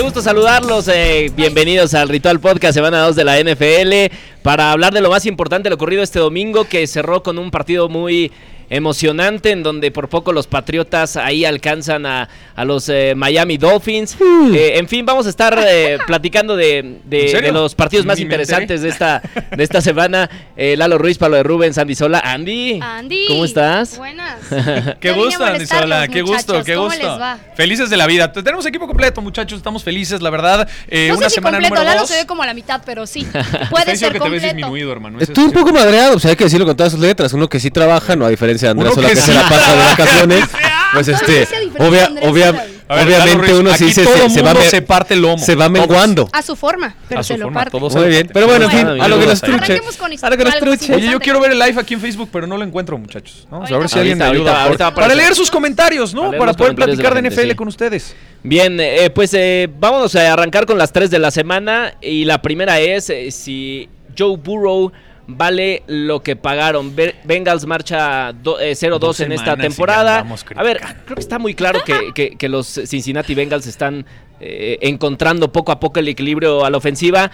Qué gusto saludarlos. eh, bienvenidos al Ritual Podcast, semana 2 de la NFL, para hablar de lo más importante lo ocurrido este domingo, que cerró con un partido muy emocionante, en donde por poco los Patriotas ahí alcanzan a, a los eh, Miami Dolphins. Eh, en fin, vamos a estar eh, platicando de, de- de los partidos más interesantes de esta, de esta semana. Eh, Lalo Ruiz, Pablo de Rubens, Andy Sola. Andy, Andy. ¿cómo estás? Buenas. Qué gusto, Andy Sola, qué gusto, qué ¿Cómo gusto. les va? Felices de la vida. Te- Tenemos equipo completo, muchachos, estamos felices, la verdad. Eh, no una sé si semana completo, Lalo se ve como a la mitad, pero sí. Puede ser que te ves completo. disminuido, hermano. Eso Estuvo es- un poco madreado, pues hay que decirlo con todas sus letras. Uno que sí trabaja, no a diferencia de Andrés Sola que que, sí se la pasa de vacaciones. Pues ¿Cuál este, obvia- obvia- ver, obviamente Ruiz, uno sí se, todo se, se va se parte el lomo. se va menguando. A su forma, pero A se su lo forma, parte. todos Muy bien, pero bueno, en fin, a lo que nos arranquemos truche. con A lo que nos truche. Oye, yo quiero ver el live aquí en Facebook, pero no lo encuentro, muchachos. Vamos a ver si Ahorita, alguien me ahorita, ayuda. para leer sus comentarios, ¿no? Para poder platicar la de NFL sí. con ustedes. Bien, eh, pues eh, vámonos a arrancar con las tres de la semana y la primera es eh, si Joe Burrow vale lo que pagaron. Be- Bengals marcha do- eh, 0-2 Dos en esta temporada. A ver, creo que está muy claro que, que- que los Cincinnati Bengals están eh, encontrando poco a poco el equilibrio a la ofensiva.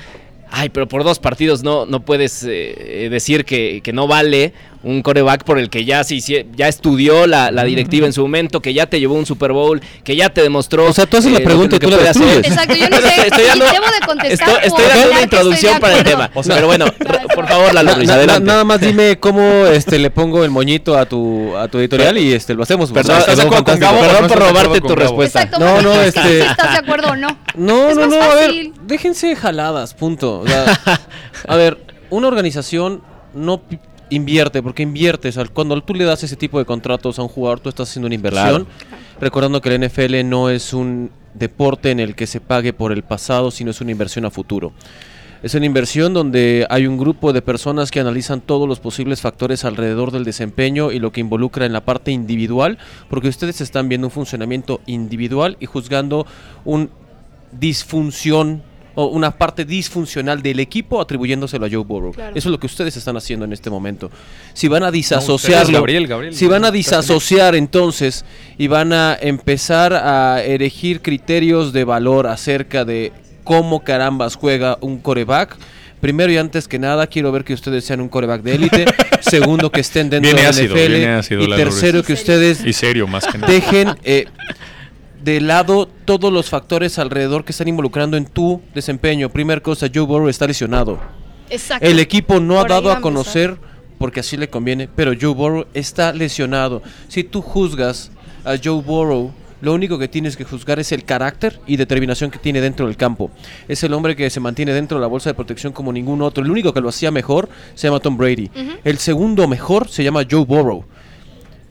Ay, pero por dos partidos no, no puedes eh, decir que, que no vale un coreback por el que ya, se hicie- ya estudió la, la directiva en su momento, que ya te llevó un Super Bowl, que ya te demostró. O sea, tú haces la eh, pregunta lo y que tú la puede hacer. Exacto, yo no Estoy- sé. estoy y dando- debo de contestar. Estoy, estoy o dando ya una que introducción para el tema. O sea, pero bueno, r- por favor, Lalo na- adelante. nada más dime cómo este, le pongo el moñito a tu, a tu editorial y este, lo hacemos. Perdón, no por robarte tu respuesta. Exacto, No, no, es que este- estás de acuerdo o no. No, no, no, a ver, déjense jaladas, punto. O sea, a ver, una organización no invierte, porque inviertes, cuando tú le das ese tipo de contratos a un jugador, tú estás haciendo una inversión, recordando que el NFL no es un deporte en el que se pague por el pasado, sino es una inversión a futuro. Es una inversión donde hay un grupo de personas que analizan todos los posibles factores alrededor del desempeño y lo que involucra en la parte individual, porque ustedes están viendo un funcionamiento individual y juzgando un disfunción o una parte disfuncional del equipo atribuyéndoselo a Joe Burrow. Claro. Eso es lo que ustedes están haciendo en este momento. Si van a disasociarlo, Gabriel, Gabriel. si van a disasociar entonces y van a empezar a erigir criterios de valor acerca de cómo carambas juega un coreback. Primero y antes que nada, quiero ver que ustedes sean un coreback de élite. Segundo, que estén dentro Viene del ácido, NFL. viene ácido, y tercero, que ustedes Y serio, más que nada. dejen eh, de lado todos los factores alrededor que están involucrando en tu desempeño. Primer cosa, Joe Burrow está lesionado. Exacto. El equipo no ha Por dado a conocer porque así le conviene, pero Joe Burrow está lesionado. Si tú juzgas a Joe Burrow, lo único que tienes que juzgar es el carácter y determinación que tiene dentro del campo. Es el hombre que se mantiene dentro de la bolsa de protección como ningún otro. El único que lo hacía mejor se llama Tom Brady. El segundo mejor se llama Joe Burrow.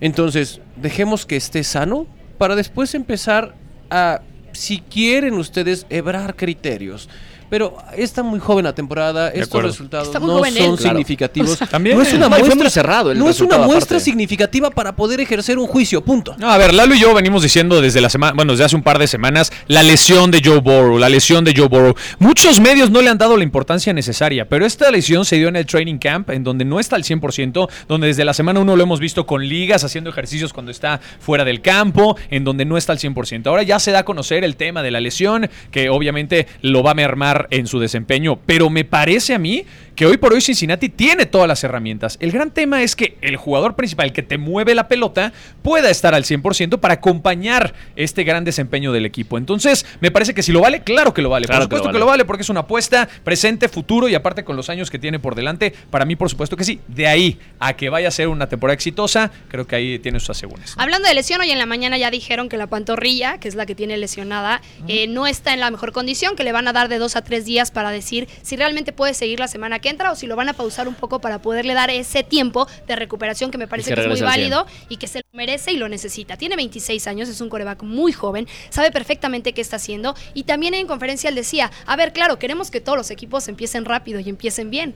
Entonces, dejemos que esté sano para después empezar a, si quieren ustedes, hebrar criterios. Pero está muy joven la temporada, estos acuerdo. resultados no son él. Significativos. También. no es una muestra muy cerrado el no es una muestra aparte. significativa para poder ejercer un juicio, punto. No, a ver, Lalo y yo venimos diciendo desde la semana, bueno, desde hace un par de semanas, la lesión de Joe Burrow, la lesión de Joe Burrow. Muchos medios no le han dado la importancia necesaria, pero esta lesión se dio en el training camp, en donde no está al 100%, donde desde la semana uno lo hemos visto con ligas, haciendo ejercicios cuando está fuera del campo, en donde no está al 100%. Ahora ya se da a conocer el tema de la lesión, que obviamente lo va a mermar en su desempeño, pero me parece a mí que hoy por hoy Cincinnati tiene todas las herramientas. El gran tema es que el jugador principal que te mueve la pelota pueda estar al 100% para acompañar este gran desempeño del equipo. Entonces, me parece que si lo vale, claro que lo vale. Claro por que lo supuesto que lo vale porque es una apuesta presente, futuro y aparte con los años que tiene por delante, para mí por supuesto que sí. De ahí a que vaya a ser una temporada exitosa, creo que ahí tiene sus asegúnes. Hablando de lesión, hoy en la mañana ya dijeron que la pantorrilla, que es la que tiene lesionada, eh, no está en la mejor condición, que le van a dar de dos a tres días para decir si realmente puede seguir la semana que entra o si lo van a pausar un poco para poderle dar ese tiempo de recuperación que me parece que que, es muy regrese al 100. válido y que se lo merece y lo necesita. Tiene 26 años, es un coreback muy joven, sabe perfectamente qué está haciendo y también en conferencia él decía, a ver, claro, queremos que todos los equipos empiecen rápido y empiecen bien.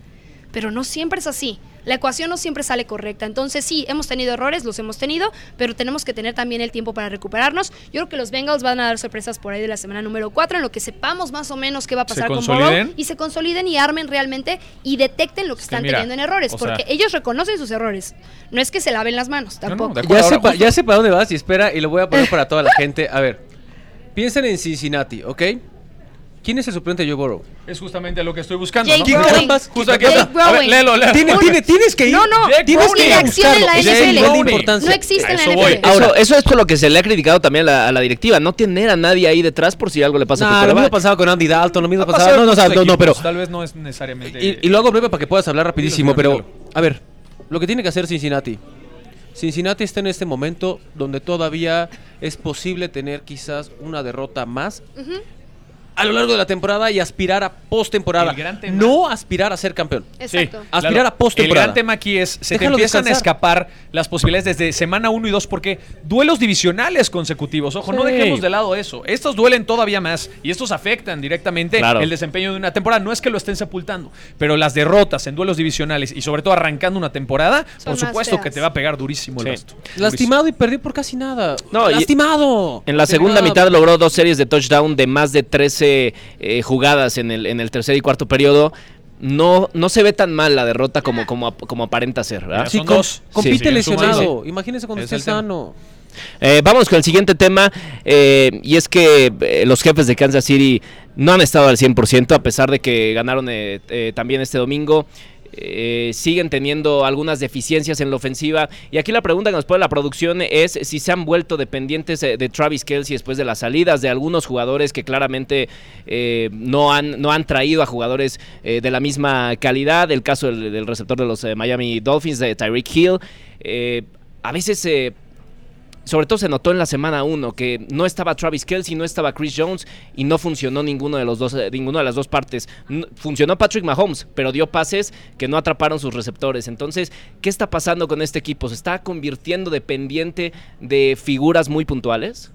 pero no siempre es así. La ecuación no siempre sale correcta. Entonces sí, hemos tenido errores, los hemos tenido, pero tenemos que tener también el tiempo para recuperarnos. Yo creo que los Bengals van a dar sorpresas por ahí de la semana número 4, en lo que sepamos más o menos qué va a pasar con Burrow y se consoliden y armen realmente y detecten lo que están teniendo en errores, porque ellos reconocen sus errores. No es que se laven las manos, tampoco. ya, sepa, ya sé para dónde vas y espera, y lo voy a poner para toda la gente. A ver, piensen en Cincinnati, ¿ok? ¿Quién es el suplente de Joe Burrow? Es justamente lo que estoy buscando. Jake ¿no? Justo aquí está. A ver, léelo, léelo. Tienes, tienes, que ir. No, no. Jake tienes que ir a buscarlo. en la Jake NFL. No existe en la NFL. Ahora, eso es por lo que se le ha criticado también a la, a la directiva, no tener a nadie ahí detrás por si algo le pasa a tu Nah, lo mismo pasaba con Andy Dalton, lo mismo Ha pasaba. No, no, o sea, con no, no, pero. Tal vez no es necesariamente. Y, y lo hago breve para que puedas hablar rapidísimo, pero. A ver, lo que tiene que hacer Cincinnati. Cincinnati está en este momento donde todavía es posible tener quizás una derrota más a lo largo de la temporada y aspirar a postemporada. No aspirar a ser campeón. Exacto. Aspirar a postemporada. El gran tema aquí es, se te empiezan a escapar las posibilidades desde semana 1 y 2 porque duelos divisionales consecutivos. Ojo, no Sí. dejemos de lado eso. Estos duelen todavía más y estos afectan directamente Claro. el desempeño de una temporada. No es que lo estén sepultando, pero las derrotas en duelos divisionales y sobre todo arrancando una temporada, Son por supuesto feas. que te va a pegar durísimo Sí. el resto. Lastimado y perdió por casi nada. No, Lastimado. En la segunda Lastimado. mitad logró dos series de touchdown de más de 13 eh, jugadas en el, en el tercer y cuarto periodo. No, no se ve tan mal la derrota como, como, como aparenta ser, ¿verdad? Sí, com- dos. compite Sí, sí, lesionado. Imagínense cuando Es esté sano. Eh, vamos con el siguiente tema, eh, y es que eh, los jefes de Kansas City no han estado al 100%, a pesar de que ganaron eh, eh, también este domingo. Eh, siguen teniendo algunas deficiencias en la ofensiva. Y aquí la pregunta que nos pone la producción es si se han vuelto dependientes eh, de Travis Kelsey después de las salidas de algunos jugadores que claramente eh, no, han, no han traído a jugadores eh, de la misma calidad. El caso del, del receptor de los Miami Dolphins, de Tyreek Hill. A veces sobre todo se notó en la semana 1 que no estaba Travis Kelsey, no estaba Chris Jones y no funcionó ninguno de los dos, eh, ninguna de las dos partes. Funcionó Patrick Mahomes, pero dio pases que no atraparon sus receptores. Entonces, ¿qué está pasando con este equipo? ¿Se está convirtiendo dependiente de figuras muy puntuales?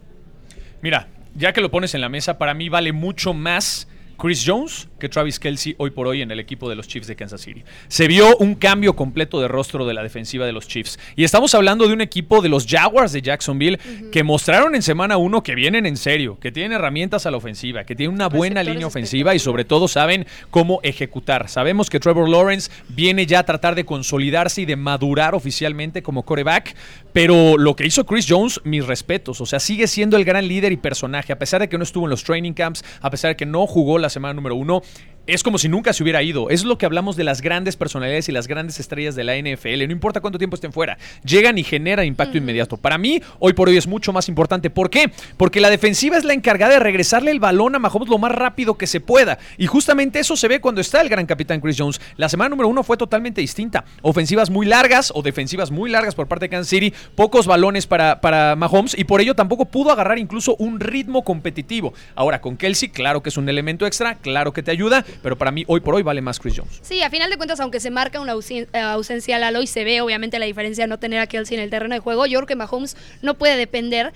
Mira, ya que lo pones en la mesa, para mí vale mucho más Chris Jones que Travis Kelsey hoy por hoy en el equipo de los Chiefs de Kansas City. Se vio un cambio completo de rostro de la defensiva de los Chiefs. Y estamos hablando de un equipo de los Jaguars de Jacksonville que mostraron en semana 1 que vienen en serio, que tienen herramientas a la ofensiva, que tienen una buena Receptores línea ofensiva y sobre todo saben cómo ejecutar. Sabemos que Trevor Lawrence viene ya a tratar de consolidarse y de madurar oficialmente como coreback, pero lo que hizo Chris Jones, mis respetos, o sea, sigue siendo el gran líder y personaje, a pesar de que no estuvo en los training camps, a pesar de que no jugó la semana número uno. Es como si nunca se hubiera ido. Es lo que hablamos de las grandes personalidades y las grandes estrellas de la NFL. No importa cuánto tiempo estén fuera. Llegan y generan impacto inmediato. Para mí, hoy por hoy es mucho más importante. ¿Por qué? Porque la defensiva es la encargada de regresarle el balón a Mahomes lo más rápido que se pueda. Y justamente eso se ve cuando está el gran capitán Chris Jones. La semana número uno fue totalmente distinta. Ofensivas muy largas o defensivas muy largas por parte de Kansas City. Pocos balones para, para Mahomes y por ello tampoco pudo agarrar incluso un ritmo competitivo. Ahora con Kelsey, claro que es un elemento extra, claro que te ayuda, pero para mí hoy por hoy vale más Chris Jones. Sí, a final de cuentas, aunque se marca una eh, ausencia a Lalo y se ve obviamente la diferencia de no tener a Kelsey en el terreno de juego, yo creo que Mahomes no puede depender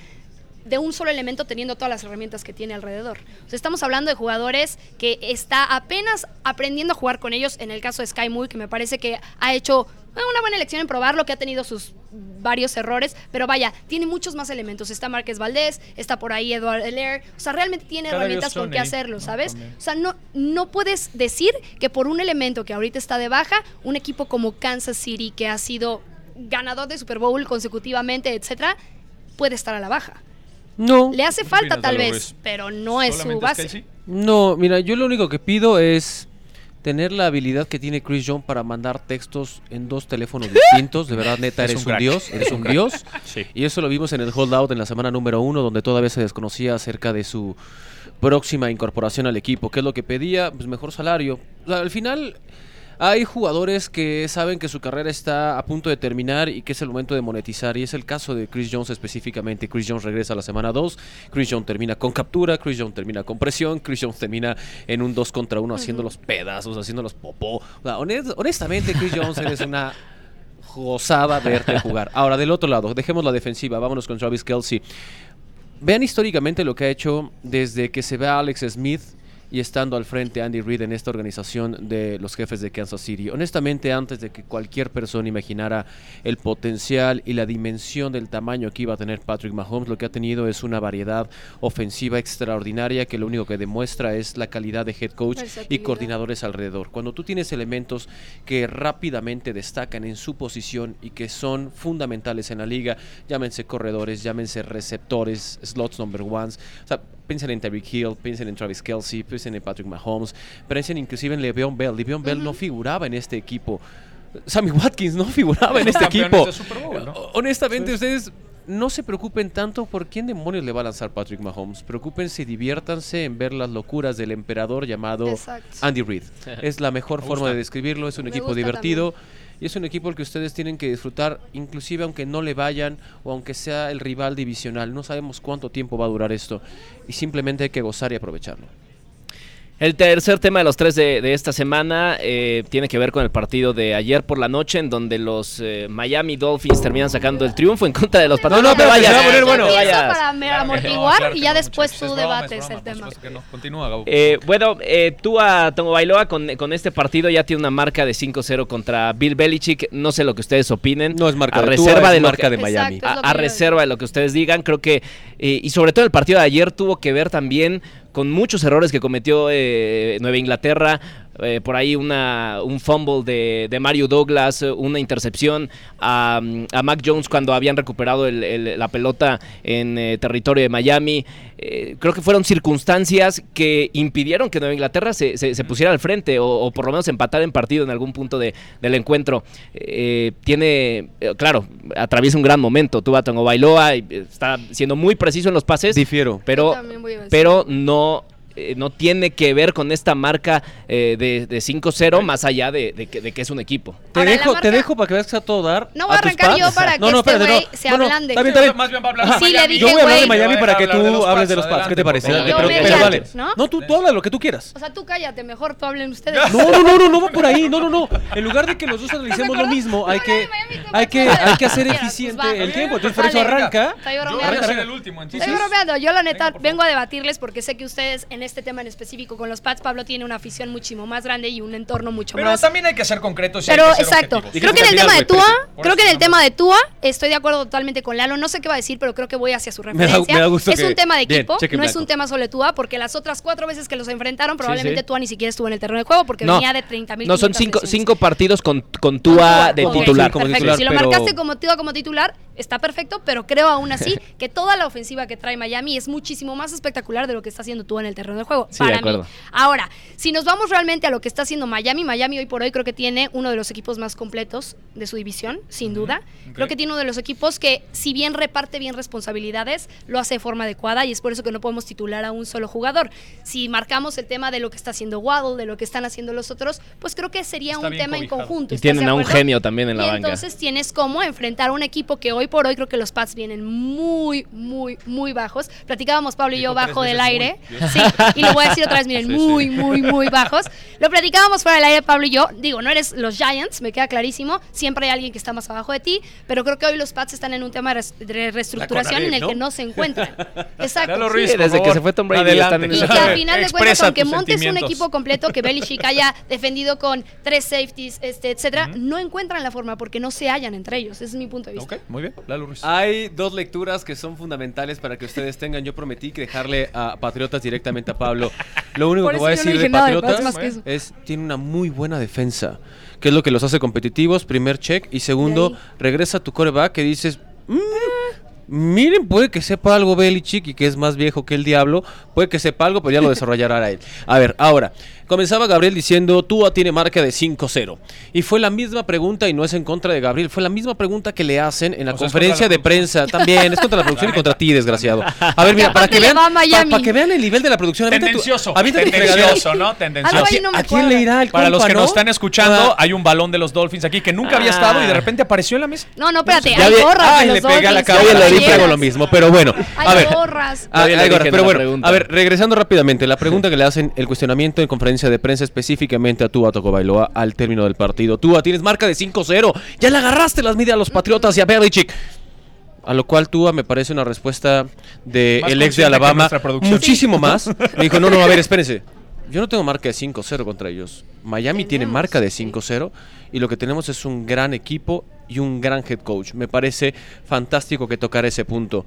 de un solo elemento teniendo todas las herramientas que tiene alrededor. O sea, estamos hablando de jugadores que está apenas aprendiendo a jugar con ellos, en el caso de Sky Moore, que me parece que ha hecho eh, una buena elección en probarlo, que ha tenido sus varios errores, pero vaya, tiene muchos más elementos. Está Márquez Valdés, está por ahí Edward Heller, o sea, realmente tiene Cada herramientas con qué hacerlo, ¿no? ¿sabes? También. O sea, no, no puedes decir que por un elemento que ahorita está de baja, un equipo como Kansas City, que ha sido ganador de Super Bowl consecutivamente, etcétera, puede estar a la baja. No. Le hace ¿Qué falta tal vez, Ruiz? pero no es su ¿Solamente base. No, mira, yo lo único que pido es tener la habilidad que tiene Chris Jones para mandar textos en dos teléfonos distintos. De verdad, neta, Es eres un dios, eres un dios. Sí. Y eso lo vimos en el holdout en la semana número uno, donde todavía se desconocía acerca de su próxima incorporación al equipo. ¿Qué es lo que pedía? Pues mejor salario. O sea, al final hay jugadores que saben que su carrera está a punto de terminar y que es el momento de monetizar. Y es el caso de Chris Jones específicamente. Chris Jones regresa a la semana 2. Chris Jones termina con captura. Chris Jones termina con presión. Chris Jones termina en un 2 contra 1 haciendo los pedazos, haciendo los popó. O sea, honest- honestamente, Chris Jones eres una gozada verte jugar. Ahora, del otro lado, dejemos la defensiva. Vámonos con Travis Kelsey. Vean históricamente lo que ha hecho desde que se ve a Alex Smith y estando al frente Andy Reid en esta organización de los jefes de Kansas City. Honestamente, antes de que cualquier persona imaginara el potencial y la dimensión del tamaño que iba a tener Patrick Mahomes, lo que ha tenido es una variedad ofensiva extraordinaria que lo único que demuestra es la calidad de head coach y coordinadores alrededor. Cuando tú tienes elementos que rápidamente destacan en su posición y que son fundamentales en la liga, llámense corredores, llámense receptores, slots number ones, o sea, piensen en Tyreek Hill, piensen en Travis Kelsey, piensen en Patrick Mahomes, piensen inclusive en Le'Veon Bell. Le'Veon Bell no figuraba en este equipo. Sammy Watkins no figuraba en este equipo. de Super Bowl, ¿no? O- Honestamente, ustedes no se preocupen tanto por quién demonios le va a lanzar Patrick Mahomes. Preocúpense y diviértanse en ver las locuras del emperador llamado Exacto. Andy Reid. Es la mejor Me forma de describirlo. Es un Me equipo divertido. Y es un equipo al que ustedes tienen que disfrutar, inclusive aunque no le vayan o aunque sea el rival divisional. No sabemos cuánto tiempo va a durar esto. Y simplemente hay que gozar y aprovecharlo. El tercer tema de los tres de, de esta semana eh, tiene que ver con el partido de ayer por la noche, en donde los eh, Miami Dolphins terminan sacando el triunfo en contra de los Patriotas. no, pero te se va a poner no bueno. vayas. para Claro no, amortiguar claro y ya no, después tú debates broma, el tema. no. Continúa, Gabo. Eh, bueno, eh, Tua Tongo Bailoa con, con este partido ya tiene una marca de 5-0 contra Bill Belichick. No sé lo que ustedes opinen. No es marca a de reserva es de marca que- de Miami. Exacto. a, a a reserva de lo que ustedes digan, creo que, eh, y sobre todo el partido de ayer tuvo que ver también con muchos errores que cometió eh, Nueva Inglaterra, eh, por ahí una, un fumble de, de Mario Douglas, una intercepción a, a Mac Jones cuando habían recuperado el- el- la pelota en eh, territorio de Miami. Eh, creo que fueron circunstancias que impidieron que Nueva Inglaterra se, se- se pusiera al frente o, o por lo menos empatar en partido en algún punto de- del encuentro. Eh, tiene, eh, claro, atraviesa un gran momento. Tuvo a Tongo Bailoa y está siendo muy preciso en los pases, Difiero. pero, pero no, eh, no tiene que ver con esta marca eh, de, de 5-0 más allá de, de que, de que es un equipo. Te Ahora, dejo, marca- te dejo para que veas que está todo dar. No voy a tus arrancar yo para que no, no, este güey no. se ablande. Está bien, está bien. Más bien va a hablar Sí, de le Miami. dije, Yo voy a hablar de. Miami para que tú hables de los Pats. ¿Qué te parece? pero, dale. ¿no? No, tú, habla lo que tú quieras. O sea, tú cállate, mejor tú hablen ustedes. No, no, no, no, no va por ahí. No, no, no. En lugar de que los dos analicemos lo mismo, hay que, hay que, hay que hacer eficiente pues va. el tiempo. Entonces, por eso arranca. Estoy Yo bromeando. voy a ser Arranca, el último, entonces. Estoy bromeando. Yo la neta vengo a debatirles porque sé que ustedes en este tema en específico con los Pats, Pablo tiene una afición muchísimo más grande y un entorno mucho Pero más también hay que ser concretos. y hay Pero que ser exacto. Creo que en el tema de Tua, creo que en el tema de Tua estoy de acuerdo totalmente con Lalo. No sé qué va a decir, pero creo que voy hacia su referencia. me da gusto es que- un tema de equipo, no es un tema solo de Tua, porque las otras cuatro veces que los enfrentaron, probablemente sí. Tua ni siquiera estuvo en el terreno de juego porque No, venía de 30 mil. no son cinco, cinco partidos con, con Tua de titular. como perfecto. titular, si lo pero- marcaste como Tua como titular, está perfecto, pero creo aún así que toda la ofensiva que trae Miami es muchísimo más espectacular de lo que está haciendo Tua en el terreno de juego. Sí, para de acuerdo. mí. Ahora, si nos vamos realmente a lo que está haciendo Miami, Miami hoy por hoy creo que tiene uno de los equipos más completos de su división, sin duda. Creo que tiene uno de los equipos que, si bien reparte bien responsabilidades, lo hace de forma adecuada y es por eso que no podemos titular a un solo jugador. Si marcamos el tema de lo que está haciendo Waddle, de lo que están haciendo los otros, pues creo que sería Está un tema en conjunto. Y ¿estás tienen a un genio también en la y banca. entonces tienes cómo enfrentar a un equipo que hoy por hoy creo que los Pats vienen muy, muy, muy bajos. Platicábamos Pablo y yo Dijo bajo del aire. muy, Sí, y lo voy a decir otra vez, miren, Sí, muy, sí. muy, muy bajos. Lo platicábamos fuera del aire, Pablo y yo. Digo, no eres los Giants, me queda clarísimo. Siempre hay alguien que está más abajo de ti, pero creo que hoy los Pats están en un tema de res- de reestructuración en el ¿no? que no se encuentran. Exacto. Ruiz, Sí, desde que se fue Tom Brady están en y que al final de cuentas, aunque montes un equipo completo, que Belichick haya defendido con tres safeties, este, etcétera, no encuentran la forma porque no se hallan entre ellos. Ese es mi punto de vista. Ok, muy bien. Lalo Ruiz. Hay dos lecturas que son fundamentales para que ustedes tengan. Yo prometí que dejarle a Patriotas directamente a Pablo. Lo único Por que voy a yo no decir de Patriotas Pats más que eso. es tiene una muy buena defensa, que es lo que los hace competitivos. Primer check y segundo regresa tu coreback que dices. "Mm, Miren, puede que sepa algo Belichick y que es más viejo que el diablo. Puede que sepa algo, pero ya lo desarrollará él. A ver, ahora, comenzaba Gabriel diciendo, Tua tiene marca de 5-0. Y fue la misma pregunta, y no es en contra de Gabriel, fue la misma pregunta que le hacen en la O sea, es conferencia de prensa. También, es contra la producción y contra ti, desgraciado. A ver, mira, para que, vean, a para, para que vean el nivel de la producción. Tendencioso. tu. Tendencioso, ¿no? Tendencioso. ahí no ¿A quién le irá el Para los que no? nos están escuchando, hay un balón de los Dolphins aquí que nunca había estado y de repente apareció en la mesa. No, no, espérate, hay gorras Ay, le pegué a la cabeza. le di playeras. pego lo mismo, pero bueno. A Hay ver. gorras. Ah, pero bueno, a ver, regresando rápidamente, la pregunta que le hacen el cuestionamiento en conferencia de prensa específicamente a Tua Bailoa al término del partido. Tua, tienes marca de 5-0, ya le agarraste las medias a los Patriotas y a Belichick. A lo cual Tua me parece una respuesta de Más el ex de Alabama muchísimo más. Me dijo, no, no, a ver, espérense. Yo no tengo marca de 5-0 contra ellos. Miami tiene marca de sí. 5-0 y lo que tenemos es un gran equipo y un gran head coach. Me parece fantástico que tocar ese punto.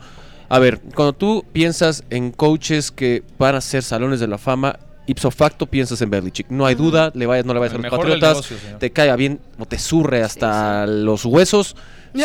A ver, cuando tú piensas en coaches que van a ser salones de la fama, ipso facto piensas en Belichick. No hay duda, le vayas, no le vayas El a los Patriotas, negocio, te caiga bien o te surre hasta los huesos.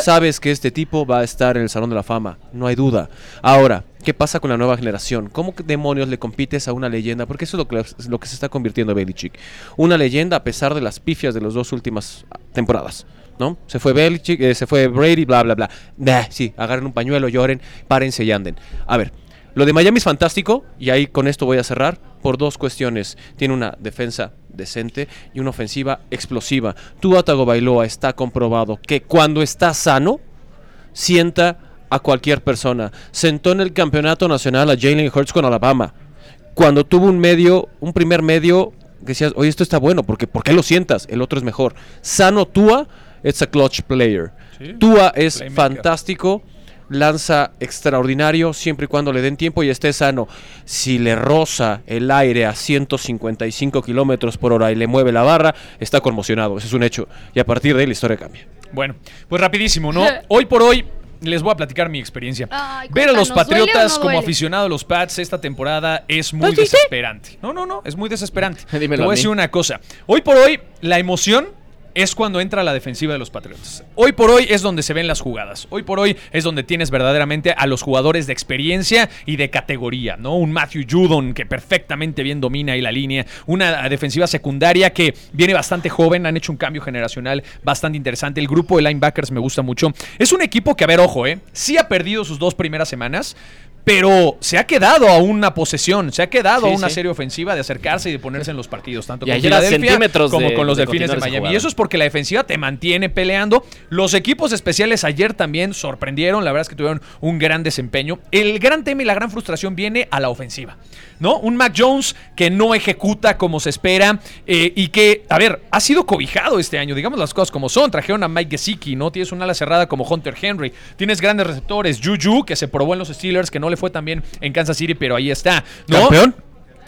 Sabes que este tipo va a estar en el Salón de la Fama, no hay duda. Ahora, ¿qué pasa con la nueva generación? ¿Cómo demonios le compites a una leyenda? Porque eso es lo que, es lo que se está convirtiendo Belichick. Una leyenda a pesar de las pifias de las dos últimas temporadas. ¿No? Se fue Belichick, eh, se fue Brady, bla, bla, bla. Nah, sí, agarren un pañuelo, lloren, párense y anden. A ver, lo de Miami es fantástico y ahí con esto voy a cerrar por dos cuestiones. Tiene una defensa decente y una ofensiva explosiva. Tua Tagovailoa está comprobado que cuando está sano sienta a cualquier persona. Sentó en el campeonato nacional a Jalen Hurts con Alabama. Cuando tuvo un medio, un primer medio que decías, oye, esto está bueno, porque ¿por qué lo sientas? El otro es mejor. Sano Tua, it's a clutch player. Sí. Tua es Playmaker. fantástico, lanza extraordinario siempre y cuando le den tiempo y esté sano. Si le roza el aire a 155 kilómetros por hora y le mueve la barra, está conmocionado. Ese es un hecho. Y a partir de ahí la historia cambia. Bueno, pues rapidísimo, ¿no? Hoy por hoy les voy a platicar mi experiencia. Ay, Ver a los cuéntanos, ¿duele o Patriotas no como aficionado a los Pats esta temporada es muy ¿Sí, sí? desesperante. No, no, no, es muy desesperante. Dímelo Te voy a decir una cosa. Hoy por hoy, la emoción es cuando entra la defensiva de los Patriotas. Hoy por hoy es donde se ven las jugadas. Hoy por hoy es donde tienes verdaderamente a los jugadores de experiencia y de categoría, ¿no? Un Matthew Judon que perfectamente bien domina ahí la línea. Una defensiva secundaria que viene bastante joven. Han hecho un cambio generacional bastante interesante. El grupo de linebackers me gusta mucho. Es un equipo que, a ver, ojo, ¿eh? Sí ha perdido sus dos primeras semanas. Pero se ha quedado a una posesión, se ha quedado Sí, a una sí. serie ofensiva de acercarse y de ponerse en los partidos, tanto Y con Filadelfia como de- con los de Delfines de Miami. Y eso es porque la defensiva te mantiene peleando. Los equipos especiales ayer también sorprendieron. La verdad es que tuvieron un gran desempeño. El gran tema y la gran frustración viene a la ofensiva. ¿No? Un Mac Jones que no ejecuta como se espera eh, y que, a ver, ha sido cobijado este año. Digamos las cosas como son. Trajeron a Mike Gesicki, ¿no? Tienes un ala cerrada como Hunter Henry. Tienes grandes receptores. Juju, que se probó en los Steelers, que no le fue tan bien en Kansas City, pero ahí está. ¿no? ¿Campeón?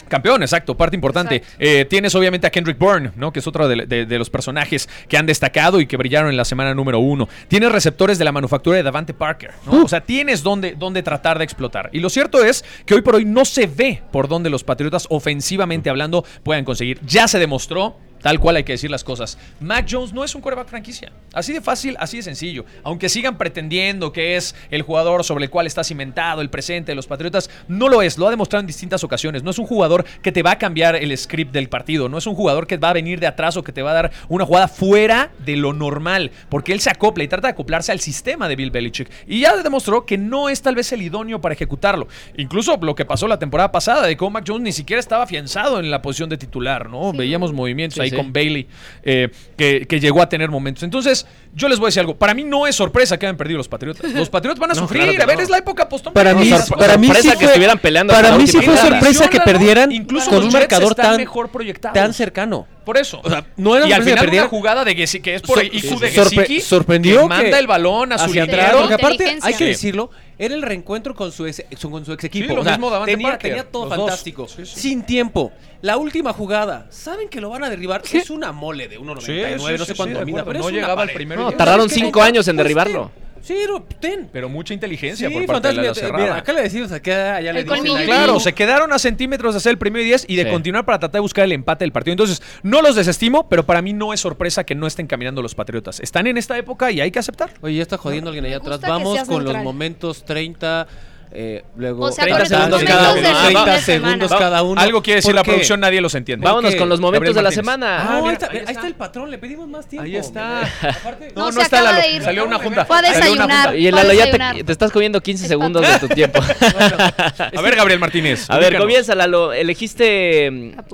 Campeón, exacto, parte importante. Exacto. Eh, tienes obviamente a Kendrick Bourne, ¿no? Que es otro de, de- de los personajes que han destacado y que brillaron en la semana número uno. Tienes receptores de la manufactura de Davante Parker, ¿no? O sea, tienes donde, donde tratar de explotar. Y lo cierto es que hoy por hoy no se ve por dónde los Patriotas, ofensivamente hablando, puedan conseguir. Ya se demostró. Tal cual hay que decir las cosas. Mac Jones no es un quarterback franquicia. Así de fácil, así de sencillo. Aunque sigan pretendiendo que es el jugador sobre el cual está cimentado el presente de los Patriotas, no lo es. Lo ha demostrado en distintas ocasiones. No es un jugador que te va a cambiar el script del partido. No es un jugador que va a venir de atrás o que te va a dar una jugada fuera de lo normal. Porque él se acopla y trata de acoplarse al sistema de Bill Belichick. Y ya demostró que no es tal vez el idóneo para ejecutarlo. Incluso lo que pasó la temporada pasada de cómo Mac Jones ni siquiera estaba afianzado en la posición de titular, ¿no? Sí. Veíamos movimientos Sí, ahí sí. con Bailey, eh, que, que llegó a tener momentos. Entonces, yo les voy a decir algo. Para mí no es sorpresa que hayan perdido los Patriotas. Los Patriotas van a No, sufrir. claro a ver, no. es la época postón. Para mí, para mí sorpresa sí que fue, estuvieran peleando Para mí sí fue sorpresa que perdieran Incluso con un marcador tan, mejor proyectados. tan cercano. Por eso. O sea, no era y al final una jugada de Gesicki, que es por Sor- IQ de Gesicki, sorprendió que manda el balón a su liniero. porque aparte hay que decirlo, era el reencuentro con su ex, con su ex equipo. Sí, lo o sea, mismo Davante tenía, Parker, tenía todo fantástico. Sí, sí. Sin tiempo. La última jugada, saben que lo van a derribar. Es una mole de 1.99, no sé cuánto mida, pero no llegaba al primero. No, tardaron Es que cinco no, años en pues, derribarlo. Sí, no, ten. Pero mucha inteligencia Sí, por parte de la cerrada. Mira, acá le decimos, acá allá le. Claro, se quedaron a centímetros de hacer el primero y 10 y de Sí. continuar para tratar de buscar el empate del partido. Entonces, no los desestimo, pero para mí no es sorpresa que no estén caminando los Patriotas. Están en esta época y hay que aceptar. Oye, ya está jodiendo alguien allá atrás. Vamos con los momentos 30, eh, luego O sea, 30 con segundos cada uno. Ah, segundos cada uno. Algo quiere decir ¿Por la qué? producción, nadie los entiende. Vámonos con los momentos de la semana. Ah, Ah, ahí, está, ahí ahí está. está el patrón, le pedimos más tiempo. Ahí está. Aparte- No, se está acaba Lalo. de ir. Salió una junta. Fue a desayunar. Y Lalo ya te, te estás comiendo 15 segundos de tu tiempo. A ver, Gabriel Martínez. A ver, comienza, Lalo. Elegiste,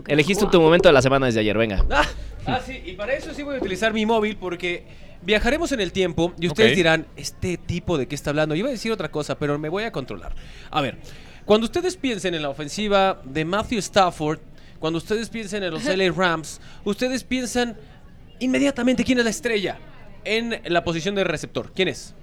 elegiste tu momento de la semana desde ayer, venga. Ah, sí, y para eso sí voy a utilizar mi móvil porque viajaremos en el tiempo y ustedes dirán, este tipo de qué está hablando. Yo iba a decir otra cosa, pero me voy a controlar. A ver, cuando ustedes piensen en la ofensiva de Matthew Stafford, cuando ustedes piensen en los LA Rams, ustedes piensan inmediatamente quién es la estrella en la posición de receptor. ¿Quién es?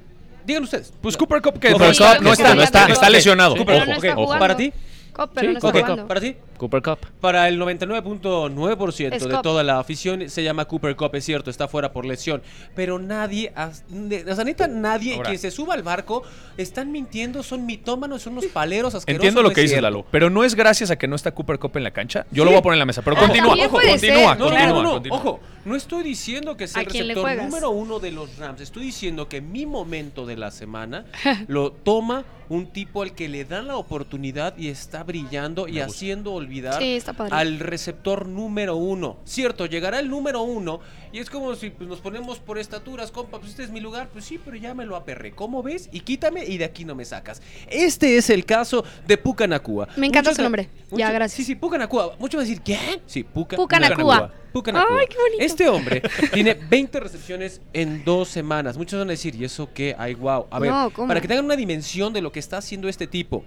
Digan ustedes. Pues Cooper Cup, que Cooper no, no está, no está, está, no está. lesionado. Cooper no está jugando. Para ti, Cop, pero Sí, no está Ok, jugando. ¿Para ti? Cooper Cup. Para el 99.9% Es de Cup. toda la afición se llama Cooper Cup, es cierto, está fuera por lesión. Pero nadie, o sea, neta, nadie Ahora. que se suba al barco están mintiendo, son mitómanos, son unos paleros asquerosos. Entiendo lo no que es dices. Lalo, pero no es gracias a que no está Cooper Cup en la cancha. Yo lo voy a poner en la mesa, pero continúa, ojo, continúa, ser. No, continúa, no, no, continúa. ojo, no estoy diciendo que sea ¿A el receptor número uno de los Rams. Estoy diciendo que mi momento de la semana lo toma un tipo al que le dan la oportunidad y está brillando y haciendo olvidar Sí, al receptor número uno. Cierto, llegará el número uno y es como si pues, nos ponemos por estaturas, compa, pues este es mi lugar, pues sí, pero ya me lo aperré. ¿Cómo ves? Y quítame y de aquí no me sacas. Este es el caso de Puka Nakua. Me encanta su nombre. Ya, gracias. Sí, sí, Puka Nakua. Muchos van a decir, ¿quién? Sí, Puka, Puka Nakua. Nakua. Puka Nakua. Ay, qué bonito. Este hombre tiene 20 recepciones en dos semanas. Muchos van a decir, ¿y eso qué? Ay, wow. A ver, para que tengan una dimensión de lo que está haciendo este tipo.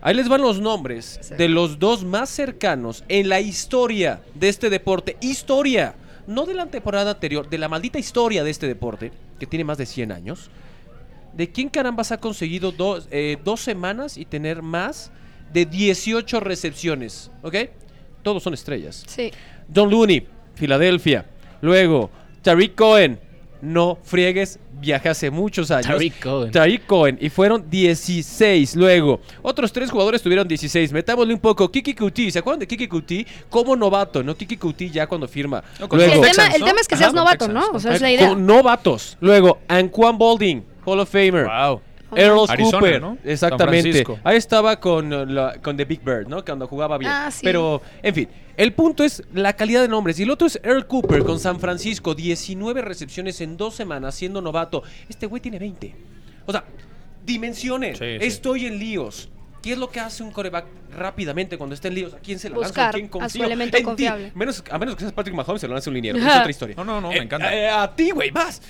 Ahí les van los nombres Sí. de los dos más cercanos en la historia de este deporte. Historia. No de la temporada anterior, de la maldita historia de este deporte, que tiene más de 100 años. ¿De quién carambas ha conseguido dos, eh, dos semanas y tener más de 18 recepciones? ¿Ok? Todos son estrellas. Sí. Don Looney, Filadelfia. Luego, Tariq Cohen. No friegues, viajé hace muchos años. Tariq Cohen. Tariq Cohen. Y fueron 16. Luego, otros tres jugadores tuvieron 16. Metámosle un poco. Kiki Kuti. ¿Se acuerdan de Kiki Kuti? Como novato, ¿no? Kiki Kuti ya cuando firma. No, Luego, el, Texans, tema, el ¿no? tema es que seas novato, Texans, ¿no? O sea, es la idea. con novatos. Luego, Anquan Bolding, Hall of Famer. Wow. Earl Arizona, Cooper, exactamente. Ahí estaba con, uh, la- con The Big Bird, ¿no? Cuando jugaba bien. Ah, sí. Pero, en fin, el punto es la calidad de nombres. Y el otro es Earl Cooper con San Francisco, 19 recepciones en dos semanas siendo novato. Este güey tiene 20. O sea, dimensiones. Sí, sí. Estoy en líos. ¿Qué es lo que hace un coreback rápidamente cuando está en líos? ¿A quién se la lanza? Buscar ¿A quién a su elemento En ti. confiable. Menos, a menos que seas Patrick Mahomes, se lo lanza un liniero. Es otra historia. No, no, no, me Eh, encanta. eh, a ti, güey, vas.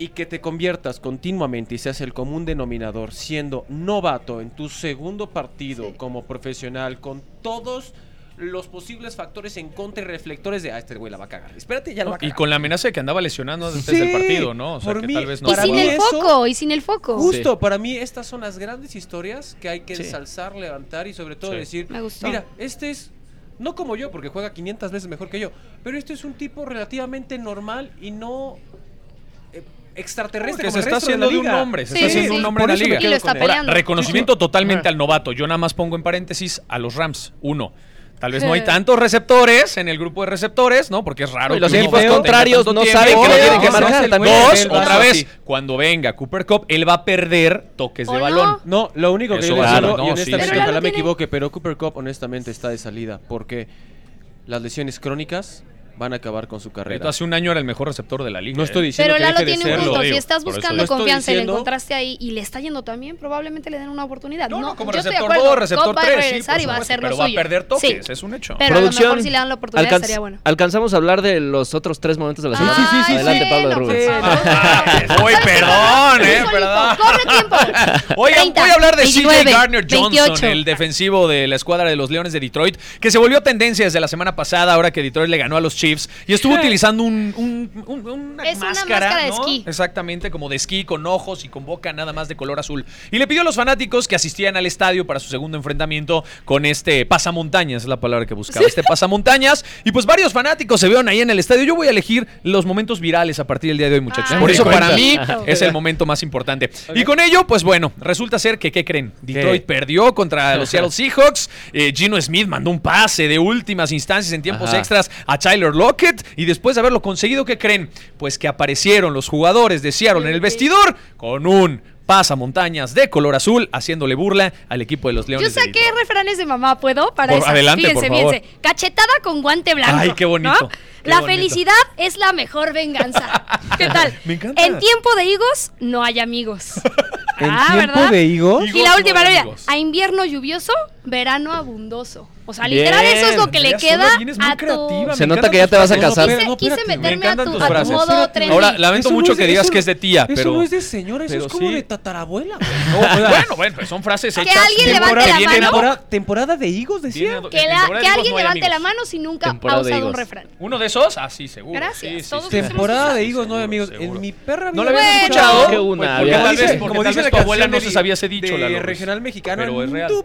Y que te conviertas continuamente y seas el común denominador siendo novato en tu segundo partido Sí. como profesional con todos los posibles factores en contra y reflectores de, ah, este güey la va a cagar. Espérate, ya la va a Y cagar. con la amenaza de que andaba lesionando desde Sí, el partido, ¿no? O sea, por que mí- tal vez no. Y para sin mí el eso- foco, y sin el foco. Justo, para mí estas son las grandes historias que hay que Sí. ensalzar, levantar y sobre todo Sí. decir, Me gustó. mira, este es, no como yo, porque juega 500 veces mejor que yo, pero este es un tipo relativamente normal y no extraterrestre. que como se el está de haciendo de un nombre, se Sí, está haciendo sí, un nombre Por en la liga. Y lo está. Ahora, reconocimiento totalmente al novato. Yo nada más pongo en paréntesis a los Rams. Uno. Tal vez no hay tantos receptores en el grupo de receptores, ¿no? Porque es raro. Y los equipos equipo contrarios no tiempo. saben que lo Dos, tienen que marcar Dos, otra vez, sí. cuando venga Cooper Cup, él va a perder toques de ¿O balón. no? No, lo único que Eso yo claro, digo, no, y honestamente, ojalá me equivoque, pero Cooper Cup honestamente está de salida porque las lesiones crónicas van a acabar con su carrera. Hace un año era el mejor receptor de la liga. No ¿eh? estoy diciendo Pero que Lalo deje de tiene un punto. Si estás buscando confianza y le encontraste ahí y le está yendo también, probablemente le den una oportunidad. No, no, como yo estoy de receptor acuerdo. 2, receptor Cobb va a 3, sí, regresar por y va a hacer lo pero va a suyo. perder toques, Sí. es un hecho. Pero a lo mejor si le dan la oportunidad alcanz- estaría bueno. ¿Alcanzamos a hablar de los otros tres momentos de la semana? Sí, sí, sí, Adelante, sí. Pablo de Rubens. por favor. Uy, perdón, eh, perdón. Corre tiempo. Oigan, 30, voy a hablar de 29, CJ Gardner Johnson, 28. el defensivo de la escuadra de los Leones de Detroit, que se volvió tendencia desde la semana pasada, ahora que Detroit le ganó a los Chiefs, y estuvo utilizando un, un- un- una Es una máscara, máscara de ¿no? esquí. Exactamente, como de esquí, con ojos y con boca nada más de color azul. Y le pidió a los fanáticos que asistían al estadio para su segundo enfrentamiento con este pasamontañas, es la palabra que buscaba, este pasamontañas. Y pues varios fanáticos se vieron ahí en el estadio. Yo voy a elegir los momentos virales a partir del día de hoy, muchachos. Ay, Por me eso para mí Ajá. es el momento más importante. Y con ello, pues bueno, resulta ser que, ¿qué creen? Detroit perdió contra los Seattle Seahawks. Eh, Gino Smith mandó un pase de últimas instancias en tiempos Ajá. extras a Tyler Lockett. Y después de haberlo conseguido, ¿qué creen? Pues que aparecieron los jugadores de Seattle en el vestidor con un pasamontañas de color azul haciéndole burla al equipo de los Leones. Yo de saqué Detroit. refranes de mamá, ¿puedo? Para Por- adelante, fíjense, por favor. fíjense. Cachetada con guante blanco. Ay, qué bonito, ¿no? qué La bonito. felicidad es la mejor venganza. ¿Qué tal? Me encanta. En tiempo de higos no hay amigos. ¿En ah, tiempo ¿verdad? de higos? Y la no última, amigos. a invierno lluvioso, verano abundoso. O sea, literal, eso es lo que le queda solo vienes muy a tu... creativa, Se me nota encantan que ya tus te vas a frases. casar. Quise, no, quise espérate, me meterme a encantan tu, tus a tu frases. modo Espérate. trendy. Ahora, lamento Eso no mucho es que de- digas eso que es de tía, Eso pero... no es de señora, eso pero es como sí. de tatarabuela. No, bueno, bueno, pues son frases Que hechas. alguien de- levante que la vienen mano. Temporada, temporada de higos, decía. Viene- Que, la- temporada que de alguien no hay levante la amigos. mano si nunca ha Temporada de usado un higos. refrán. ¿Uno de esos? Ah, sí, seguro. Gracias, Sí, todos sí, sí. Temporada de higos, no amigos. seguro. En mi perra ¿No vida lo habías Bueno. escuchado? Que una, Porque había- tal vez, porque tal vez la tu abuela no de- se sabía ese dicho, Lalo. regional mexicano. Pero es real. Tu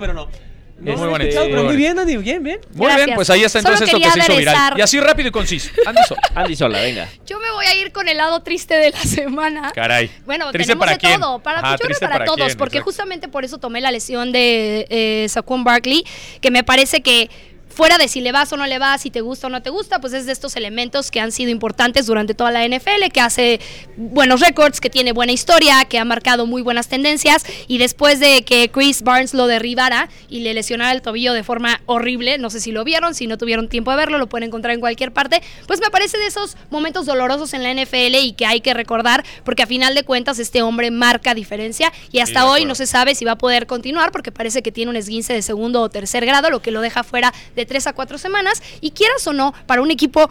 pero no. Muy No, bonito, escuchado, muy pero muy bien, Andy, bien, bien. Muy Gracias. bien, pues ahí está entonces esto que se hizo viral. Y así rápido y conciso. Andy Sol. Andy Sola, venga. Yo me voy a ir con el lado triste de la semana. Caray. Bueno, ¿Triste tenemos para de quién? todo. Para, Ajá, yo creo triste para, para todos, quién, porque exacto. justamente por eso tomé la lesión de eh, Saquon Barkley, que me parece que fuera de si le vas o no le vas, si te gusta o no te gusta, pues es de estos elementos que han sido importantes durante toda la NFL, que hace buenos récords, que tiene buena historia, que ha marcado muy buenas tendencias y después de que Chris Barnes lo derribara y le lesionara el tobillo de forma horrible, no sé si lo vieron, si no tuvieron tiempo de verlo, lo pueden encontrar en cualquier parte, pues me parece de esos momentos dolorosos en la NFL y que hay que recordar porque a final de cuentas este hombre marca diferencia y hasta hoy no se sabe si va a poder continuar porque parece que tiene un esguince de segundo o tercer grado, lo que lo deja fuera de tres a cuatro semanas y quieras o no, para un equipo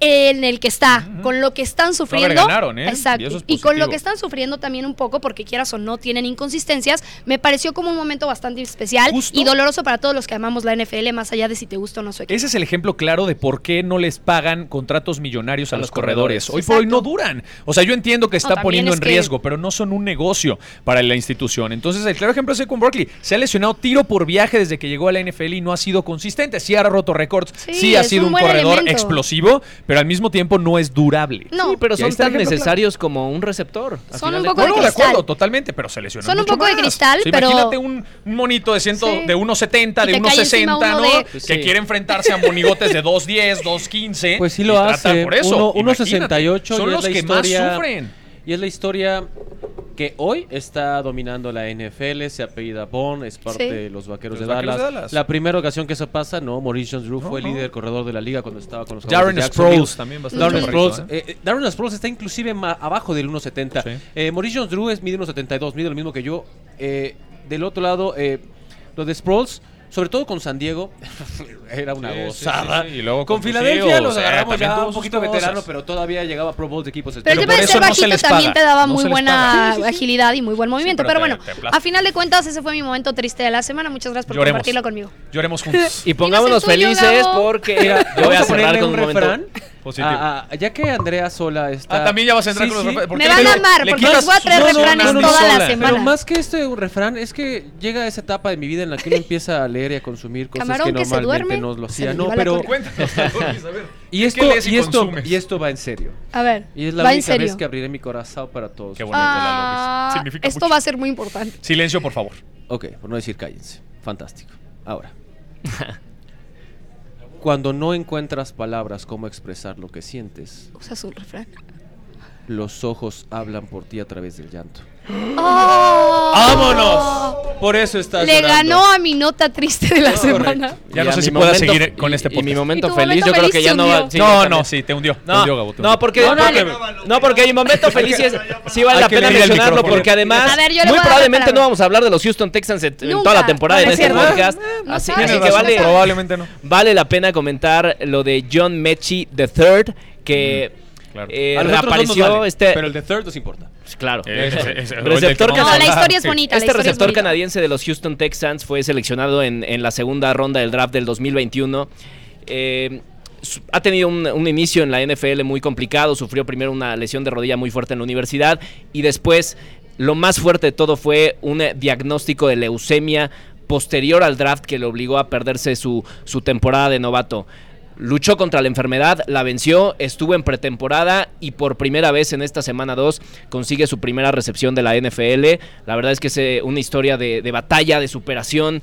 en el que está, con lo que están sufriendo. ganaron, ¿eh? Exacto. Y eso es Y con lo que están sufriendo también un poco, porque quieras o no tienen inconsistencias, me pareció como un momento bastante especial Justo. y doloroso para todos los que amamos la NFL, más allá de si te gusta o no su equipo. Ese es el ejemplo claro de por qué no les pagan contratos millonarios a, A los los corredores. corredores. Hoy por hoy no duran. O sea, yo entiendo que está poniendo es en que- riesgo, pero no son un negocio para la institución. Entonces, el claro ejemplo es con Berkeley. Se ha lesionado tiro por viaje desde que llegó a la NFL y no ha sido consistente. Sí ha roto récords, sí, Sí, ha sido un corredor elemento. explosivo, pero al mismo tiempo no es durable. No. Sí, pero son tan ejemplo claro. necesarios como un receptor. Son final un de poco No, de no, de cristal. acuerdo, totalmente, pero se lesionó Son un mucho poco de más. cristal, O sea, pero- Imagínate un, un monito de, ciento, Sí. de 1.70, Y de te cae encima 1.60, uno ¿no? de- Que Sí. quiere enfrentarse a monigotes de 2.10, 2.15. Pues sí lo hace. Por eso, Uno- imagínate. 1.68 Son los que más sufren. Y es la historia que hoy está dominando la NFL, se apellida Bond, es parte Sí. de los Vaqueros, Los de, Vaqueros Dallas. de Dallas. La primera ocasión que eso pasa, no, Maurice Jones-Drew No, fue el no. líder corredor de la liga cuando estaba con los Darren. Sproles también bastante Darren Sproles, ¿eh? eh, Darren Sproles está inclusive abajo del 1.70. Sí. Eh, Maurice Jones-Drew es mide 1.72, mide lo mismo que yo. Eh, del otro lado, eh, lo de Sproles, sobre todo con San Diego, era una Sí, sí, gozada. sí, sí. Y luego con con Filadelfia los agarramos ya un poquito veterano, pero todavía llegaba a Pro Bowl de equipos Pero el Pero tema por de eso ser no se bajito también paga. te daba No muy se buena. Sí, sí, sí. agilidad y muy buen movimiento. pero pero te- bueno, te a final de cuentas, ese fue mi momento triste de la semana. Muchas gracias por Lloremos. compartirlo conmigo. Lloremos juntos. Y pongámonos el felices Gabo. porque Mira, yo voy a cerrar con un refrán. Positivo. Ah, ah, ya que Andrea Sola está. Ah, también ya vas a entrar Sí, con sí. los refranes, porque Me van a le- amar porque les voy a traer refranes toda la Sola. semana. Pero más que este un refrán, es que llega esa etapa de mi vida en la que uno empieza a leer y a consumir cosas Camarón que que se normalmente duerme, no lo hacía. No, pero. Y ¿Qué esto, y esto, y esto va en serio. A ver, Y es la va en única serio. vez que abriré mi corazón para todos. Qué bonito, Ah. Significa esto mucho. va a ser muy importante. Silencio, por favor. Ok, por no decir cállense. Fantástico. Ahora. Cuando no encuentras palabras cómo expresar lo que sientes, Usas un refrán. Los ojos hablan por ti a través del llanto. ¡Oh! ¡Vámonos! Por eso estás Le llorando. ganó a mi nota triste de la No, semana. correcto. Ya Y no sé si pueda momento- seguir con y- este Y mi podcast. momento Y tu feliz, momento yo creo que ya no va. sí, no, no, sí, te hundió. te No, hundió, Gabo, te no, hundió. porque, No, porque- no, porque mi momento feliz sí, es, sí vale la pena mencionarlo porque además ver, muy probablemente no vamos a hablar de los Houston Texans en, Nunca. toda la temporada No en es este podcast. Así, así que vale, probablemente no. vale la pena comentar lo de John Mechie III que claro. eh, no vale, este pero el de third nos importa. claro Eh, ese- ese- receptor No, a la historia es bonita. Este receptor bonita. canadiense de los Houston Texans fue seleccionado en, en la segunda ronda del draft del 2021. Eh, ha tenido un, un inicio en la NFL muy complicado. Sufrió primero una lesión de rodilla muy fuerte en la universidad y después lo más fuerte de todo fue un eh, diagnóstico de leucemia posterior al draft que le obligó a perderse su, su temporada de novato. Luchó contra la enfermedad, la venció, estuvo en pretemporada y por primera vez en esta semana 2 consigue su primera recepción de la NFL. La verdad es que es eh, una historia de, de batalla, de superación,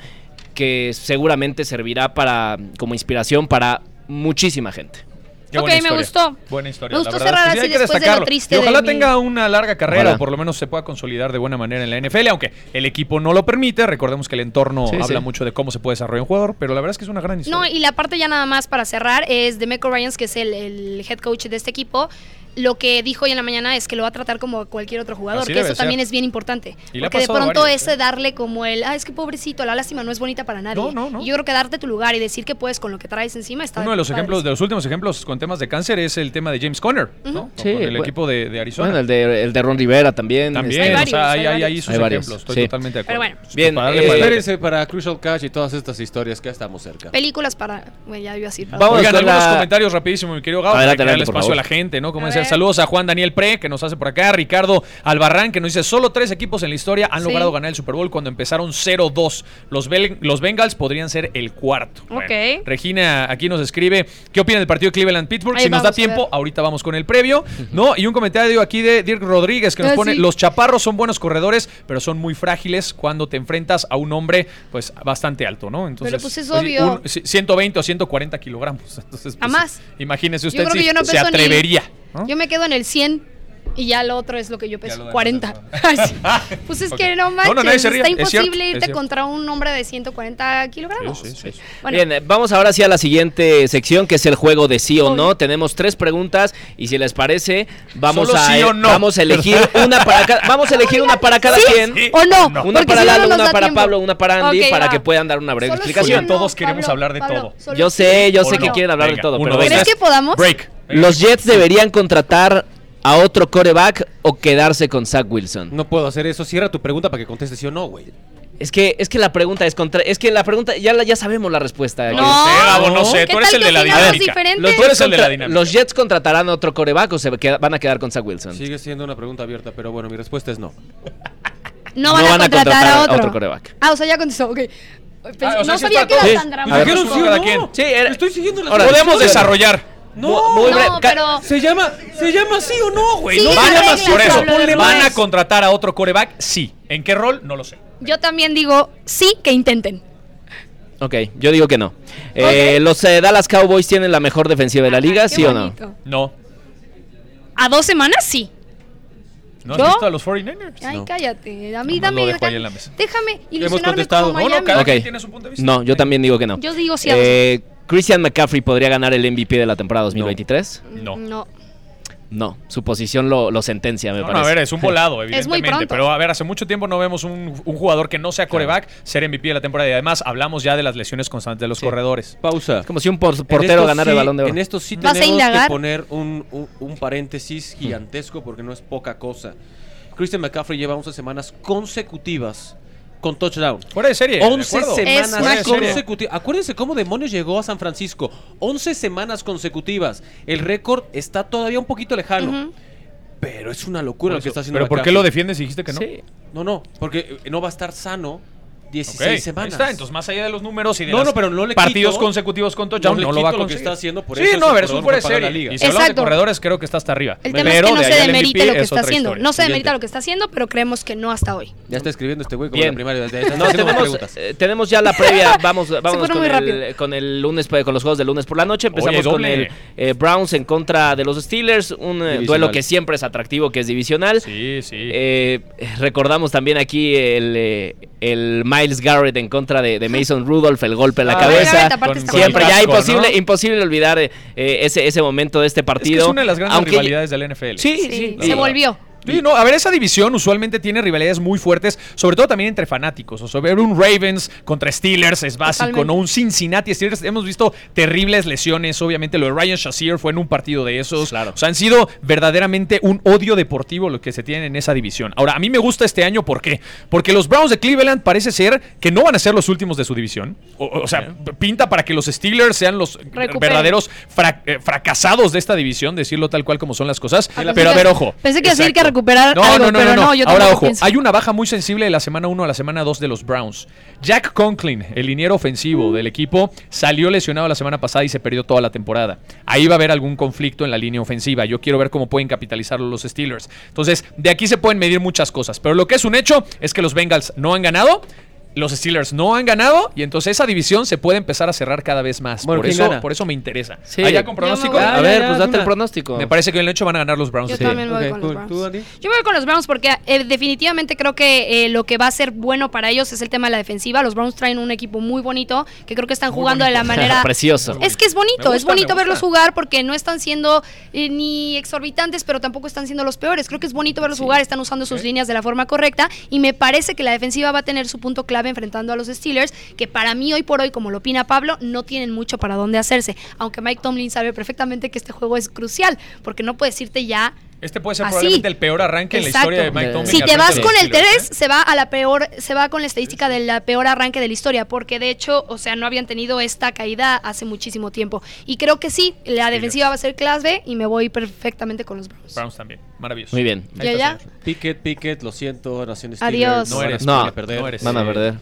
que seguramente servirá para, como inspiración para muchísima gente. Qué Ok, buena me historia. gustó. Buena historia. Me la gustó verdad. cerrar Sí, así hay que después de lo destacarlo. triste Y ojalá de mi- tenga una larga carrera Ojalá. o por lo menos se pueda consolidar de buena manera en la NFL, aunque el equipo no lo permite. Recordemos que el entorno Sí, habla sí. mucho de cómo se puede desarrollar un jugador, pero la verdad es que es una gran No, historia. y la parte ya nada más para cerrar es de Meco Ryans, que es el, el head coach de este equipo. Lo que dijo hoy en la mañana es que lo va a tratar como cualquier otro jugador, Así que eso ser. también es bien importante. Y porque de pronto varios, ese ¿eh? darle como el, ah, es que pobrecito, la lástima no es bonita para nadie. No, no, no. Y yo creo que darte tu lugar y decir que puedes con lo que traes encima está Uno de los ejemplos, de los últimos ejemplos con temas de cáncer es el tema de James Conner, ¿no? Sí, con el bueno. equipo de, de Arizona. Bueno, el de, el de Ron Rivera también. También, este, Hay o sea, varios, hay, hay hay sus Hay varios, ejemplos, estoy sí. totalmente de acuerdo. Pero bueno. Bien, para darle eh. Espérense para Crucial Cash y todas estas historias que ya estamos cerca. Películas para. Bueno, ya iba a decir. Vamos Oigan, algunos comentarios rapidísimo, mi querido Gabo, para por espacio a la gente, ¿no? Como A Saludos a Juan Daniel Pre, que nos hace por acá. Ricardo Albarrán, que nos dice: Solo tres equipos en la historia han Sí. logrado ganar el Super Bowl cuando empezaron 0-2. Los, Bel- los Bengals podrían ser el cuarto. Ok. Regina aquí nos escribe: ¿Qué opina del partido Cleveland-Pittsburgh? Ahí Si nos da tiempo, ahorita vamos con el previo. ¿no? Y un comentario aquí de Dirk Rodríguez que nos Ah, pone: sí. Los chaparros son buenos corredores, pero son muy frágiles cuando te enfrentas a un hombre, pues bastante alto, ¿no? Entonces, pues es obvio. un- sí, 120 o 140 kilogramos. Entonces, A pues, más. Imagínese Yo usted creo si que yo no se ni- atrevería. ¿No? Yo me quedo en el 100 y ya lo otro es lo que yo peso, lo demás 40. es Ay, sí. pues es que no No, no, manches, nadie se ríe, está es cierto, imposible es irte cierto. contra un hombre de 140 kilogramos. Sí, sí, sí. Bueno, Bien, eh, vamos ahora sí a la siguiente sección que es el juego de sí o no. Tenemos tres preguntas y si les parece vamos Solo a o no. vamos a elegir una para cada vamos a elegir una para cada ¿Sí? quien. Sí. ¿O no? Una Porque para si no, no Lalo, una para tiempo. Pablo, una para Andy para va. que puedan dar una breve Solo explicación. sí o no. todos queremos hablar de todo. Yo sé, yo sé que quieren hablar de todo, uno, pero. ¿Crees que podamos? Break. Los Jets deberían contratar a otro coreback o quedarse con Zach Wilson. No puedo hacer eso. Cierra tu pregunta para que contestes sí o no, güey. Es que es que la pregunta es contra es que la pregunta ya la- ya sabemos la respuesta. No. No sé, Gabo, no sé. ¿Qué Tú eres tal el de la dinámica. diferente? Los Tú eres el de la dinámica. los Jets contratarán a otro coreback o se queda- van a quedar con Zach Wilson. Sigue siendo una pregunta abierta, pero bueno, mi respuesta es no. No van, a, contratar a otro. coreback. Ah, o sea, ya contestó, ok. Pensé- Ah, o sea, no sí sabía que era tan dramático. Sí no. Sí, era- Estoy siguiendo las Ahora, Podemos desarrollar. No, Muy breve. No, pero Se llama, se llama sí o no, güey. Sí, no se llama reglas, sí. Por eso, Pablo, ¿van a contratar a otro coreback? Sí. ¿En qué rol? No lo sé. yo también digo sí que intenten. Ok, yo digo que no. Eh, los eh, Dallas Cowboys tienen la mejor defensiva de la liga, ¿sí o no? No. A dos semanas sí. ¿No has ¿Yo? visto a los 49ers? Ay, No. cállate. A mí Nomás dame. lo dejo ahí en la mesa. Déjame ilusionarme contestado. como No, no, Miami. cada Ok. quien tiene su punto de vista. No, yo también digo que no. Yo digo sí a dos. Eh, Christian McCaffrey podría ganar el MVP de la temporada 2023. No. No. No, su posición lo, lo sentencia, me No, no, parece. a ver, es un volado, Es muy evidentemente. pronto. pero a ver, hace mucho tiempo no vemos un, un jugador que no sea coreback ser MVP de la temporada. Y además, hablamos ya de las lesiones constantes de los Sí. corredores. Pausa. Es como si un por- portero ganara el balón de oro. En esto sí ¿Vas a tenemos que poner un, un- un paréntesis gigantesco porque no es poca cosa. Christian McCaffrey lleva 11 semanas consecutivas con touchdown. Fuera de serie. de 11 acuerdo. Es semanas consecutivas. Acuérdense cómo demonios llegó a San Francisco. 11 semanas consecutivas. El récord está todavía un poquito lejano. Pero es una locura lo que está haciendo Pero ¿por qué lo defiendes y dijiste que no? Sí. No, no, porque no va a estar sano 16 Ok, ahí semanas. está, entonces más allá de los números y de No, los no, pero no le partidos quito- consecutivos con touchdown, no lo va a lo que conseguir. está haciendo, por sí, eso no, a ver, es un corredor fuera de serie. liga. Y si hablamos de Exacto. corredores, creo que está hasta arriba. El tema Pero es que no de se demerite MVP lo que es está haciendo. historia. No se demerita Siguiente. lo que está haciendo, pero creemos que no hasta hoy. Ya está escribiendo este güey como la primaria. No, tenemos, preguntas. eh, tenemos ya la previa. Vamos, vamos con, el, con el lunes, pues, con los juegos del lunes por la noche. Empezamos Oye, con el eh, Browns en contra de los Steelers. Un eh, duelo que siempre es atractivo, que es divisional. Sí, sí. Eh, recordamos también aquí el, eh, el Miles Garrett en contra de, de Mason Rudolph, el golpe en la Ah, cabeza. Garrett Siempre, ya imposible, ¿no? imposible olvidar eh, ese, ese momento de este es que partido. es una de las grandes Aunque- rivalidades del NFL. Sí, Sí, sí. se volvió. Sí, no, a ver, esa división usualmente tiene rivalidades muy fuertes, sobre todo también entre fanáticos. O sea, ver un Ravens contra Steelers es básico, Totalmente. ¿no? Un Cincinnati Steelers. Hemos visto terribles lesiones. Obviamente, lo de Ryan Shazier fue en un partido de esos. Claro. O sea, han sido verdaderamente un odio deportivo lo que se tiene en esa división. Ahora, a mí me gusta este año, ¿por qué? Porque los Browns de Cleveland parece ser que no van a ser los últimos de su división. O, o sea, pinta para que los Steelers sean los Recuperen. verdaderos eh, fracasados de esta división, decirlo tal cual como son las cosas. Ah, Pero a ver, ojo. pensé que decir que. Recuperar no, algo, no, no, pero no, yo Ahora, ojo, pienso. hay una baja muy sensible de la semana 1 a la semana 2 de los Browns. Jack Conklin, el liniero ofensivo del equipo, salió lesionado la semana pasada y se perdió toda la temporada. Ahí va a haber algún conflicto en la línea ofensiva. Yo quiero ver cómo pueden capitalizarlo los Steelers. Entonces, de aquí se pueden medir muchas cosas. Pero lo que es un hecho es que los Bengals no han ganado. Los Steelers no han ganado y entonces esa división se puede empezar a cerrar cada vez más. Bueno, por, ¿quién eso, gana? por eso me interesa. Sí. ¿Allá con pronóstico? A ver, ya, pues date una. el pronóstico. Me parece que en el hecho van a ganar los Browns. Yo también voy Ok, con los. Browns. Yo me voy con los Browns porque eh, definitivamente creo que eh, lo que va a ser bueno para ellos es el tema de la defensiva. Los Browns traen un equipo muy bonito que creo que están Muy jugando de la manera Precioso. Es que es bonito, gusta, es bonito verlos jugar porque no están siendo eh, ni exorbitantes, pero tampoco están siendo los peores. Creo que es bonito verlos jugar, están usando sus líneas de la forma correcta y me parece que la defensiva va a tener su punto clave enfrentando a los Steelers, que para mí hoy por hoy, como lo opina Pablo, no tienen mucho para dónde hacerse. Aunque Mike Tomlin sabe perfectamente que este juego es crucial, porque no puedes irte ya Este puede ser Así. probablemente el peor arranque en la Exacto. historia de Mike Tomlin. Si te vas con el Steelers, 3, se va a la peor, se va con la estadística del la peor arranque de la historia, porque de hecho, o sea, no habían tenido esta caída hace muchísimo tiempo. Y creo que sí, la defensiva va a ser clase B y me voy perfectamente con los Browns. Browns también. Maravilloso. Muy bien. Ahí ¿Ya, ya? Pickett, Pickett, lo siento, Nación Steelers. Adiós. No van a- eres, No, van a perder. no eres. Van a Eh, perder.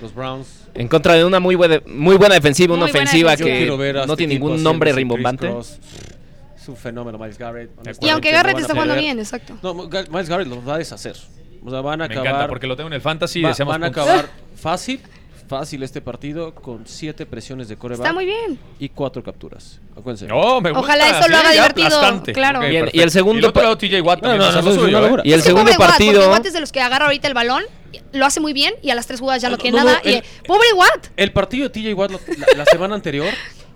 Los Browns. En contra de una muy buena, muy buena defensiva, una Muy ofensiva defensiva. Que no este tiene ningún nombre rimbombante. Es un fenómeno Miles Garrett. Y aunque Garrett está jugando bien, exacto. No, Miles Garrett los va a deshacer. O sea, van a Me acabar. encanta porque lo tengo en el fantasy. va- deseamos van a puntos. acabar fácil, fácil este partido con siete presiones de coreback Está muy bien. y cuatro capturas. Acuérdense. No, me gusta. Ojalá eso lo haga divertido, aplastante. claro. Ok, Bien, y el segundo Y el otro pa- lado TJ Watt No, también no, va a hacer no, lo es suyo, una locura. Y el segundo partido. Watt es de los que agarra ahorita el balón, lo hace muy bien y a las tres jugadas ya no No, tiene no, nada. no, y, el- pobre Watt. El partido de TJ Watt lo- la, la semana anterior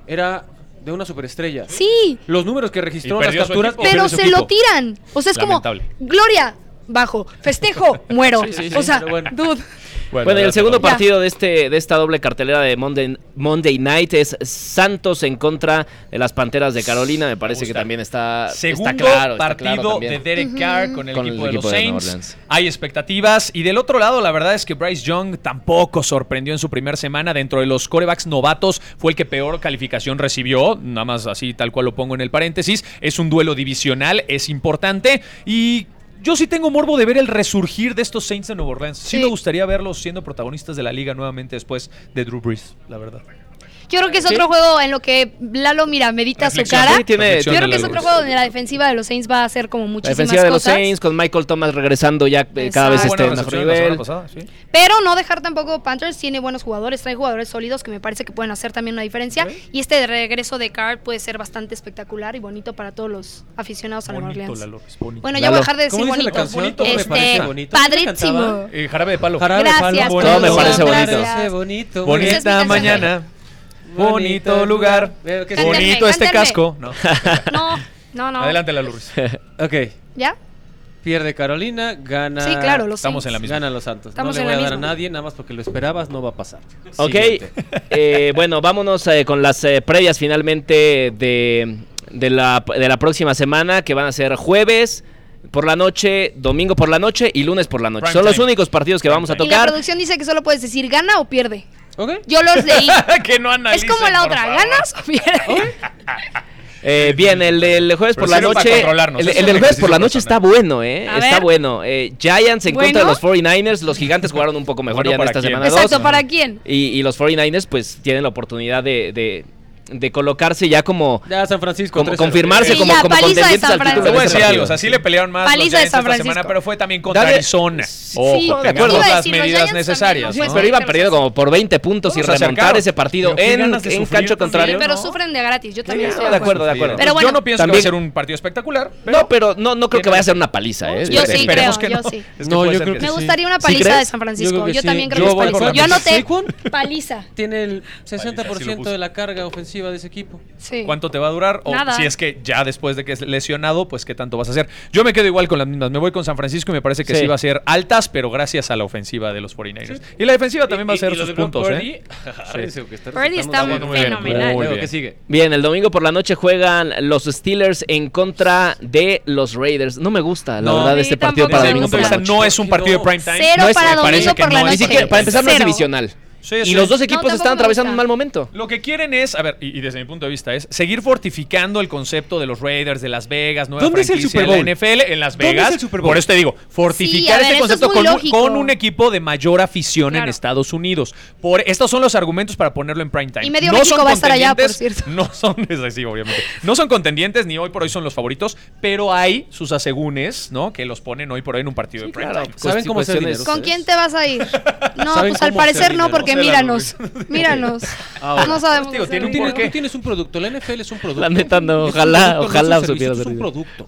era de una superestrella. Sí, Los números que registró las capturas. equipo. pero se lo tiran. O sea, es como. Gloria, bajo, festejo, muero. Sí, sí, sí, o sea, bueno. dude. Bueno, y el segundo partido de este de esta doble cartelera de Monday, Monday Night es Santos en contra de las Panteras de Carolina. Me parece que también está, Segundo está claro. está partido claro también. de Derek Carr con el Con el equipo de los de Saints. Hay expectativas. Y del otro lado, la verdad es que Bryce Young tampoco sorprendió en su primera semana. Dentro de los corebacks novatos, fue el que peor calificación recibió. Nada más así, tal cual lo pongo en el paréntesis. Es un duelo divisional, es importante. Y. Yo sí tengo morbo de ver el resurgir de estos Saints de Nueva Orleans. Sí, Sí. me gustaría verlos siendo protagonistas de la liga nuevamente después de Drew Brees, la verdad. Yo creo que es Sí. otro juego en lo que Lalo, mira, medita su cara. Sí, tiene- Yo creo que es la otro juego donde la defensiva de los Saints va a hacer como La muchísimas defensiva de los cosas. Saints con Michael Thomas regresando ya eh, cada vez este mejor la nivel. pasada, sí. Pero no dejar tampoco Panthers tiene buenos jugadores, trae jugadores sólidos que me parece que pueden hacer también una diferencia. Y este de regreso de Card puede ser bastante espectacular y bonito para todos los aficionados a Nueva Orleans. Lalo, es bonito. Bueno, ya Lalo. voy a dejar de decir ¿Cómo dice la bonito. canción? Bonito, Este, bonito. ¿Quién padrísimo. Eh, jarabe de palo. Jarabe de Gracias, palo, Todo me parece bonito. Bonita mañana. Bonito lugar. Cántenme, Bonito este cántenme. casco. No. No, no, no. Adelante, la Luis. Ok. ¿Ya? Pierde Carolina, gana. Sí, claro, los Estamos Saints. en la misma. Ganan los Santos. Estamos no le voy a dar a nadie, nada más porque lo esperabas, no va a pasar. Ok, Siguiente. eh, bueno, vámonos eh, con las eh, previas finalmente de, de, la, de la próxima semana, que van a ser jueves por la noche, domingo por la noche y lunes por la noche. Prime Son los time. únicos partidos que Prime vamos a. Y la tocar. producción dice que solo puedes decir gana o pierde. Yo los leí. que no es como la otra, favor. ¿ganas o pierdes? Eh, bien, el del jueves por la noche. controlarnos, El, el del jueves por la noche está bueno, ¿eh? A Está ver. bueno. Eh, Giants en contra de Bueno. los 49ers. Los gigantes jugaron un poco mejor Bueno, ya en ¿para esta quién? semana Exacto, 2. ¿para quién? Y, y los 49ers, pues, tienen la oportunidad de, de, de colocarse ya como. Ya San Francisco. como 3-0. confirmarse Sí, como, ya, como de contendientes San al título Te Francisco. voy a de decir algo, o sea, sí le pelearon más Paliza los de San esta Francisco. semana, pero fue también contra Dale- Arizona. Sí, Ojo, de tengamos acuerdo. Las decir, medidas necesarias. Sí, también, ¿no? pero iban perdiendo como por 20 puntos y remontar ese partido en, de en cancho contrario. pero sufren de gratis. Yo también Sí, estoy de acuerdo, de acuerdo. Pero Yo bueno. no pienso que va También- a ser un partido espectacular. No, pero no, no creo que vaya a ser una paliza, ¿eh? Yo sí creo, yo sí. Yo Me sí. gustaría una ¿Sí paliza de San Francisco. Yo Yo, sí. también creo Yo que es paliza. Yo anoté paliza. Tiene el así lo 60% puse. de la carga ofensiva de ese equipo. Sí. ¿Cuánto te va a durar? O Nada. si es que ya después de que es lesionado, pues qué tanto vas a hacer. Yo me quedo igual con las mismas. Me voy con San Francisco y me parece que sí, Sí. va a ser altas, pero gracias a la ofensiva de los 49ers. Y la defensiva también va a ser sus puntos, ¿eh? Purdy está muy bien, fenomenal. muy bien. ¿qué sigue? Bien, el domingo por la noche juegan los Steelers en contra de los Raiders. No me gusta, la No. verdad, Sí, este partido para domingo por la noche. no es un partido de prime time. Cero No es- para me domingo por la noche. para empezar, no es divisional. Sí, y sí. los dos equipos están atravesando un mal momento. Lo que quieren es, a ver, y, y desde mi punto de vista es seguir fortificando el concepto de los Raiders, de Las Vegas, nueva ¿Dónde es el Super la? NFL en Las ¿Dónde Vegas. es el Super Bowl? Por eso te digo, fortificar Sí, ver, este es concepto con un, lógico. con un equipo de mayor afición en. Estados Unidos. Por estos son los argumentos para ponerlo en prime time. Y medio no México son va a estar allá, por contendientes, cierto. No son, es así, obviamente. No son contendientes ni hoy por hoy son los favoritos, pero hay sus asegúnes, ¿no? Que los ponen hoy por hoy en un partido de prime claro. time. ¿Saben cómo? ¿Con quién te vas a ir? No, ¿Saben pues al parecer no, porque Míranos. Míranos. Ahora. No sabemos. Digo, hacer tiene un Tú tienes, un producto, la NFL es un producto. La neta no, ojalá- ojalá supiera Es un producto.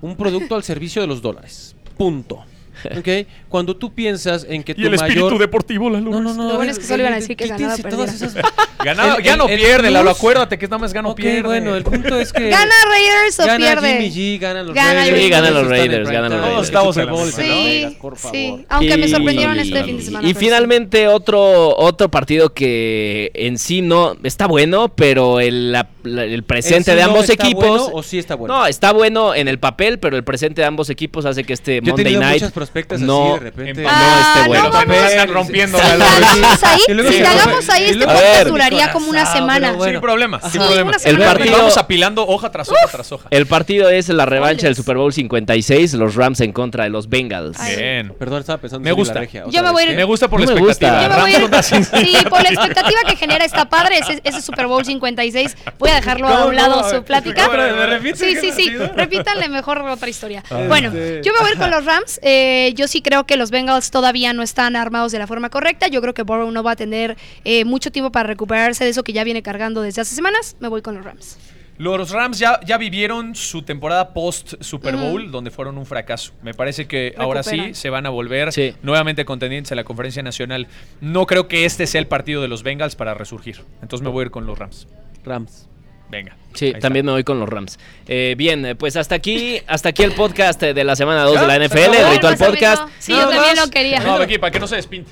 Un producto al servicio de los dólares. Punto. ¿ok? Cuando tú piensas en que tu Y el espíritu mayor... deportivo, Lalo. No, no, no. Lo bueno es que solo iban a decir que ¿qué ganaba, todas esas- Gana, El- ya el- no el pierde, Lalo. Acuérdate que nada más gano Ok, pierde. bueno, el punto es que... ¿Gana Raiders o Gana pierde? Jimmy G, ganan los Gana Raiders. Sí, ganan los Raiders, ganan los. Raiders. Estamos en la que no Sí, digas, por favor. sí. Aunque me Y- sorprendieron este fin de semana. Y sí. finalmente otro otro partido que en sí no está bueno, pero el, la- la- el presente ¿En sí de ambos está equipos bueno o sí está bueno? No, está bueno en el papel, pero el presente de ambos equipos hace que este Monday Night prospectas así no de repente. no Ah, esté bueno. no. También están rompiendo Si la indagamos ahí, Y luego si se indagamos fue. ahí, este podcast duraría como una semana. bueno. Sin problema, Sí, sin problema. una semana. El partido- Vamos apilando hoja tras hoja tras hoja. El partido es la revancha del. Super Bowl 56, los Rams en contra de los Bengals. Ay. Bien. Perdón, estaba pensando Me en gusta. la regia. Yo me voy a ¿qué? ir- Me gusta por No la expectativa. Yo me voy sí, por la expectativa que genera está padre ese, Super Bowl 56. Voy a dejarlo a ¿Cómo, un lado su plática. otra vez, ¿me repites Sí, sí, sí. Repítanle mejor otra historia. Ah. Bueno, Este. yo me voy a ir con los Rams. Eh, yo sí creo que los Bengals todavía no están armados de la forma correcta. Yo creo que Burrow no va a tener eh, mucho tiempo para recuperarse de eso que ya viene cargando desde hace semanas. Me voy con los Rams. Los Rams ya, ya vivieron su temporada post Super Ujú. Bowl, donde fueron un fracaso. Me parece que ahora sí se van a volver Sí. nuevamente contendientes a la conferencia nacional. No creo que este sea el partido de los Bengals para resurgir. Entonces me voy a ir con los Rams. Rams. Venga. Sí, también me voy con los Rams. Eh, bien, eh, pues hasta aquí, hasta aquí el podcast eh, de la semana 2 de la ¿Ya? NFL, el Ritual Podcast. Sí, yo también lo quería. No, aquí, para que no se despinte.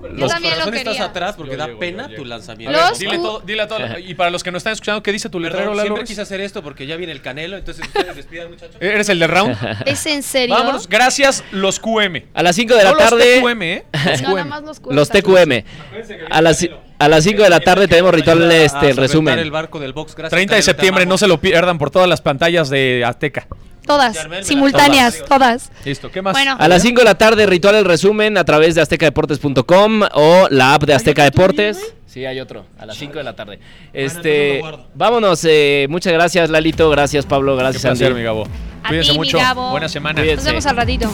Yo Los también lo corazones estás quería. atrás porque Yo da llego, pena yo tu lanzamiento. Los dile, todo- dile a todos. Y para los que nos están escuchando, ¿qué dice tu letrero, Lalo siempre quise hacer esto porque ya viene el canelo, entonces ustedes despidan, muchachos. ¿Eres el de round? ¿Es en serio? Vámonos, gracias, los QM. A las 5 de la No los tarde, TQM, ¿eh? Los No, nada más los, los. TQM. A las, ci- a las 5 de la tarde tenemos Ritual a este, el solventar el resumen. barco del box. Gracias, 30 de septiembre, no se lo pierdan por todas las pantallas de Azteca. Todas, simultáneas, todas. Listo, ¿qué más? Bueno. A las 5 de la tarde, Ritual el resumen a través de aztecadeportes.com o la app de Azteca Deportes. Sí, hay otro, a las 5 de la tarde. Este, vámonos, eh, muchas gracias Lalito, gracias Pablo, Qué gracias placer, Andy. mi Gabo. A Cuídense mi mucho. Gabo. Buena semana. Cuídense. Nos vemos al ratito.